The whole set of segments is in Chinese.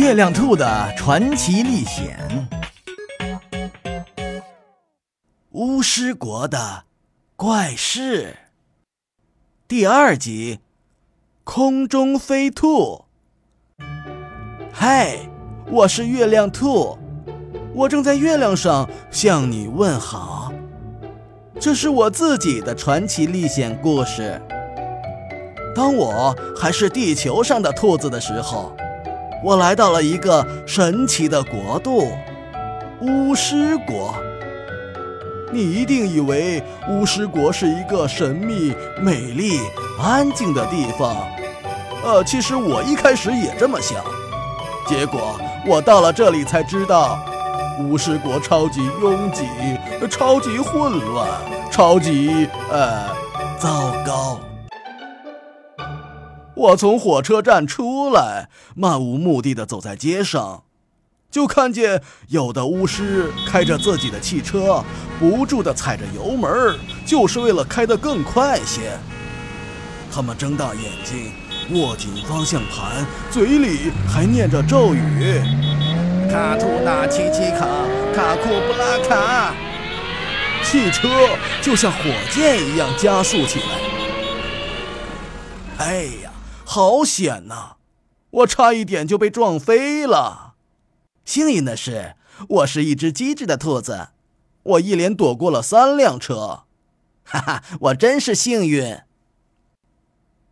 月亮兔的传奇历险，巫师国的怪事，第二集，空中飞兔。嗨，我是月亮兔，我正在月亮上向你问好。这是我自己的传奇历险故事。当我还是地球上的兔子的时候。我来到了一个神奇的国度——巫师国。你一定以为巫师国是一个神秘、美丽、安静的地方。呃，其实我一开始也这么想。结果我到了这里才知道，巫师国超级拥挤、超级混乱、超级……呃，糟糕。我从火车站出来，漫无目的的走在街上，就看见有的巫师开着自己的汽车，不住的踩着油门，就是为了开得更快些。他们睁大眼睛，握紧方向盘，嘴里还念着咒语：“卡图纳奇奇卡，卡库布拉卡。”汽车就像火箭一样加速起来。哎呀！好险呐！我差一点就被撞飞了。幸运的是，我是一只机智的兔子，我一连躲过了三辆车。哈哈，我真是幸运。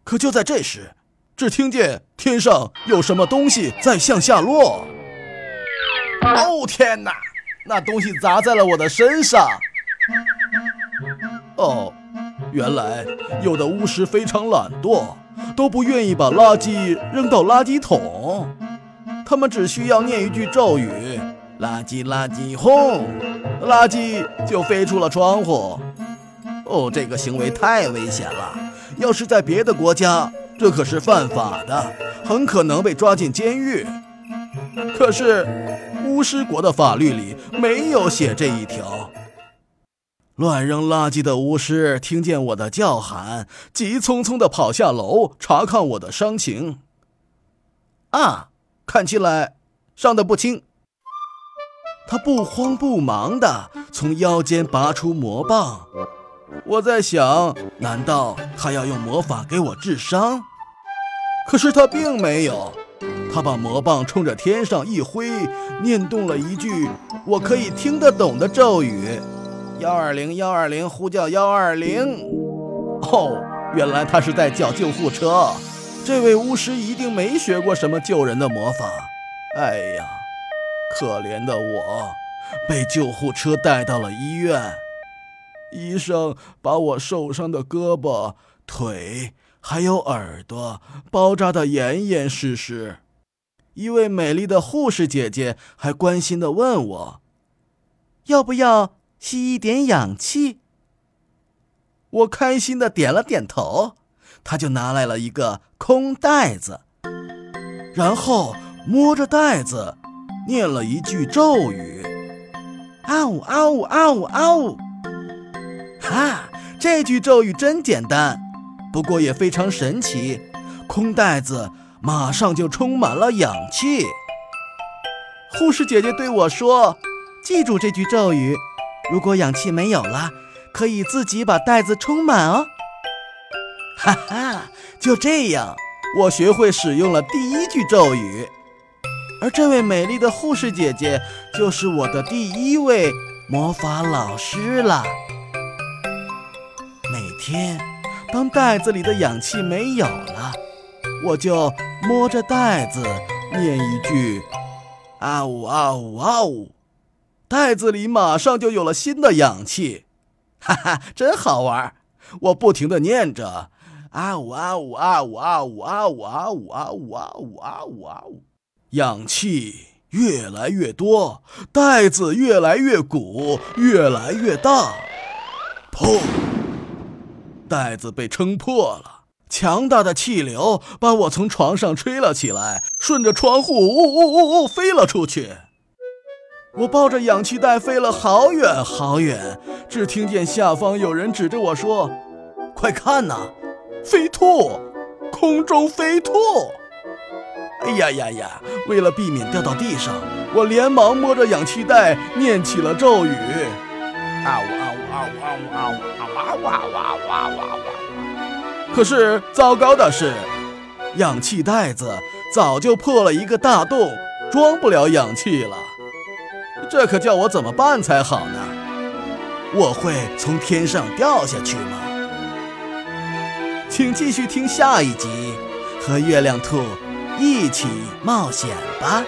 可就在这时，只听见天上有什么东西在向下落。哦天哪！那东西砸在了我的身上。哦，原来有的巫师非常懒惰。都不愿意把垃圾扔到垃圾桶，他们只需要念一句咒语：“垃圾垃圾轰”，垃圾就飞出了窗户。哦，这个行为太危险了，要是在别的国家，这可是犯法的，很可能被抓进监狱。可是巫师国的法律里没有写这一条。乱扔垃圾的巫师听见我的叫喊，急匆匆地跑下楼查看我的伤情。啊，看起来伤得不轻。他不慌不忙地从腰间拔出魔棒。我在想，难道他要用魔法给我治伤？可是他并没有。他把魔棒冲着天上一挥，念动了一句我可以听得懂的咒语。幺二零幺二零，呼叫幺二零！哦，原来他是在叫救护车。这位巫师一定没学过什么救人的魔法。哎呀，可怜的我，被救护车带到了医院。医生把我受伤的胳膊、腿还有耳朵包扎得严严实实。一位美丽的护士姐姐还关心地问我：“要不要？”吸一点氧气，我开心的点了点头，他就拿来了一个空袋子，然后摸着袋子，念了一句咒语：“啊呜啊呜啊呜啊呜！”哈，这句咒语真简单，不过也非常神奇，空袋子马上就充满了氧气。护士姐姐对我说：“记住这句咒语。”如果氧气没有了，可以自己把袋子充满哦。哈哈，就这样，我学会使用了第一句咒语，而这位美丽的护士姐姐就是我的第一位魔法老师了。每天，当袋子里的氧气没有了，我就摸着袋子念一句：“啊呜啊呜啊呜。”袋子里马上就有了新的氧气，哈哈，真好玩！我不停的念着：“啊呜啊呜啊呜啊呜啊呜啊呜啊呜啊呜啊呜啊呜！”氧气越来越多，袋子越来越鼓，越来越大。砰！袋子被撑破了，强大的气流把我从床上吹了起来，顺着窗户呜呜呜呜飞了出去。我抱着氧气袋飞了好远好远，只听见下方有人指着我说：“快看呐，飞兔，空中飞兔！”哎呀呀呀！为了避免掉到地上，我连忙摸着氧气袋念起了咒语。啊呜啊呜啊呜啊呜啊呜啊哇哇哇哇哇哇！可是糟糕的是，氧气袋子早就破了一个大洞，装不了氧气了。这可叫我怎么办才好呢？我会从天上掉下去吗？请继续听下一集，和月亮兔一起冒险吧。